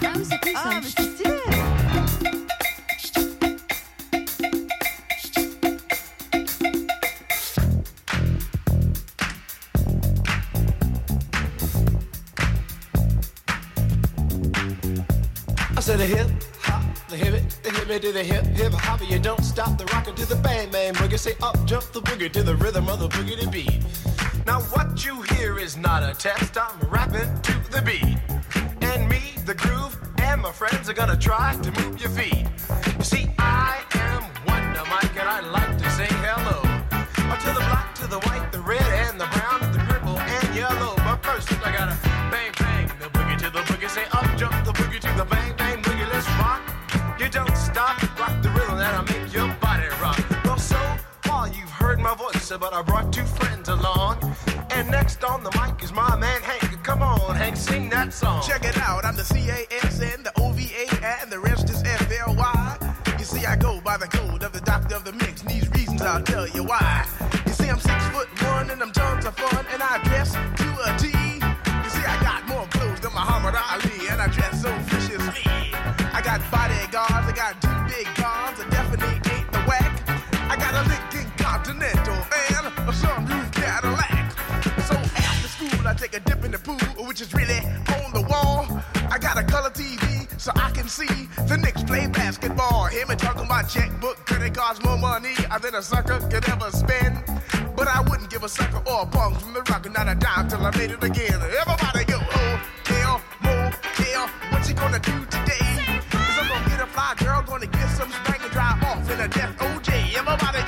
I said a hip hop, the hip the hip to the hip hip hop. You don't stop the rockin' to the bang bang boogie. Say up jump the boogie to the rhythm of the boogie to beat. Now what you hear is not a test. I'm rapping to the beat, friends are gonna try to move your feet. You see, I am Wonder Mike, and I like to say hello Uh, to the black, to the white, the red, and the brown, and the purple, and yellow. But first, I gotta bang bang the boogie to the boogie. Say up jump the boogie to the bang bang boogie. Let's rock. You don't stop, rock the rhythm that'll make your body rock. Well, so far you've heard my voice, but I brought two friends along. And next on the mic is my man Hank. Come on, Hank, sing that song. Check it out, I'm the C-A-S-N, the O-V-A, and the rest is F-L-Y. You see, I go by the code of the doctor of the mix, and these reasons I'll tell you why. You see, I'm six foot one, and I'm tons of fun, and I dress to a T. on the wall. I got a color TV so I can see the Knicks play basketball. Him and talking my checkbook, could it cost more money I than a sucker could ever spend? But I wouldn't give a sucker or a bum from the rock, not a dime till I made it again. Everybody go, oh, hotel, motel, what you gonna do today? Cause I'm gonna get a fly girl, gonna get some spank and drive off in a death OJ. Everybody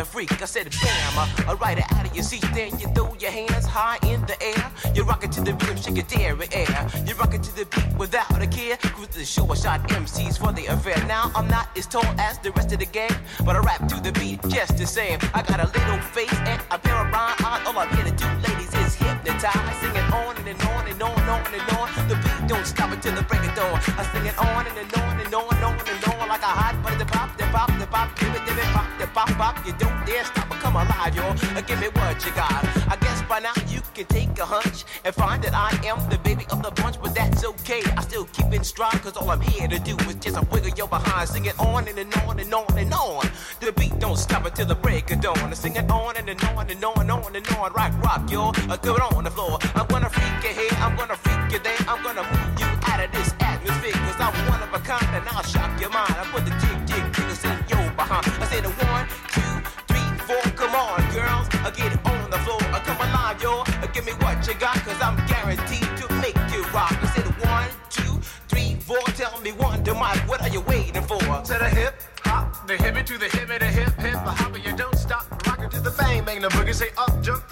the freak. I said bam, I ride it out of your seat. Then you throw your hands high in the air. You rock it to the rhythm, shake your dairy air. You rock it to the beat without a care. Cruise to the show, I shot MCs for the affair. Now I'm not as tall as the rest of the gang, but I rap to the beat just the same. I got a little face and a pair of rhyme eyes. All I'm here to do, ladies, is hypnotize. Sing it on and, and on and on and on and on. The beat don't stop until the break of dawn. I sing it on and, and on pop. You don't dare stop or come alive, y'all. Uh, Give me what you got. I guess by now you can take a hunch and find that I am the baby of the bunch, but that's okay. I still keep in stride, cause all I'm here to do is just a wiggle your behind. Sing it on and, and on and on and on. The beat don't stop until the break of dawn. Sing it on and, and on and on and on and on. Rock, rock, y'all. Uh, Go on the floor. I'm gonna freak you here, I'm gonna freak you there. I'm gonna move you out of this atmosphere, cause I'm one of a kind and I'll shock your mind. I put the To the hip hop, the hip to the hip the hip hip hop, you don't stop, rock it to the bang bang the boogie. Say up jump